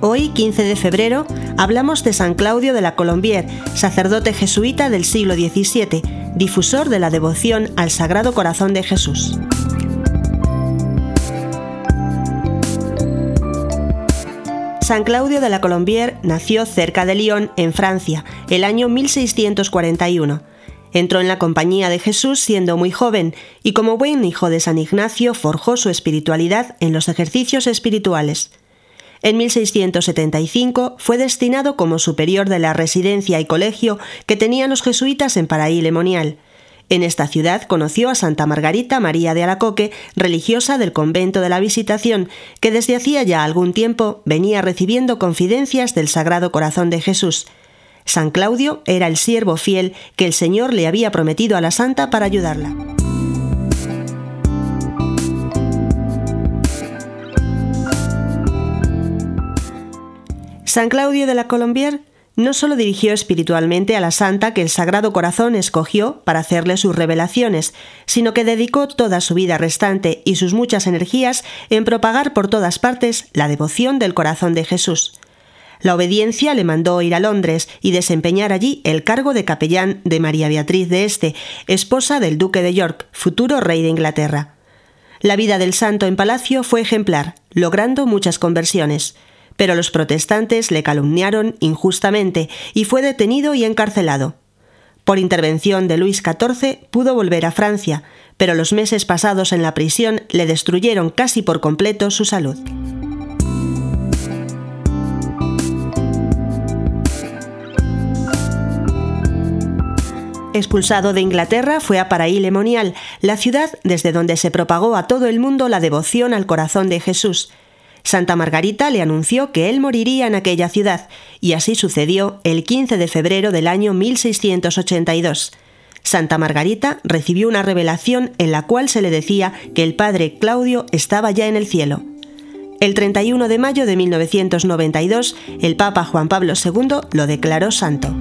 15 de febrero hablamos de San Claudio de la Colombier, sacerdote jesuita del siglo XVII, difusor de la devoción al Sagrado Corazón de Jesús. San Claudio de la Colombier nació cerca de Lyon, en Francia, el año 1641. Entró en la compañía de Jesús siendo muy joven y como buen hijo de San Ignacio forjó su espiritualidad en los ejercicios espirituales. En 1675 fue destinado como superior de la residencia y colegio que tenían los jesuitas en Paraí Lemonial. En esta ciudad conoció a Santa Margarita María de Alacoque, religiosa del convento de la Visitación, que desde hacía ya algún tiempo venía recibiendo confidencias del Sagrado Corazón de Jesús. San Claudio era el siervo fiel que el Señor le había prometido a la santa para ayudarla. San Claudio de la Colombier no solo dirigió espiritualmente a la santa que el Sagrado Corazón escogió para hacerle sus revelaciones, sino que dedicó toda su vida restante y sus muchas energías en propagar por todas partes la devoción del corazón de Jesús. La obediencia le mandó ir a Londres y desempeñar allí el cargo de capellán de María Beatriz de Este, esposa del duque de York, futuro rey de Inglaterra. La vida del santo en palacio fue ejemplar, logrando muchas conversiones pero los protestantes le calumniaron injustamente y fue detenido y encarcelado. Por intervención de Luis XIV pudo volver a Francia, pero los meses pasados en la prisión le destruyeron casi por completo su salud. Expulsado de Inglaterra, fue a Paraí Lemonial, la ciudad desde donde se propagó a todo el mundo la devoción al corazón de Jesús, Santa Margarita le anunció que él moriría en aquella ciudad, y así sucedió el 15 de febrero del año 1682. Santa Margarita recibió una revelación en la cual se le decía que el padre Claudio estaba ya en el cielo. El 31 de mayo de 1992, el Papa Juan Pablo II lo declaró santo.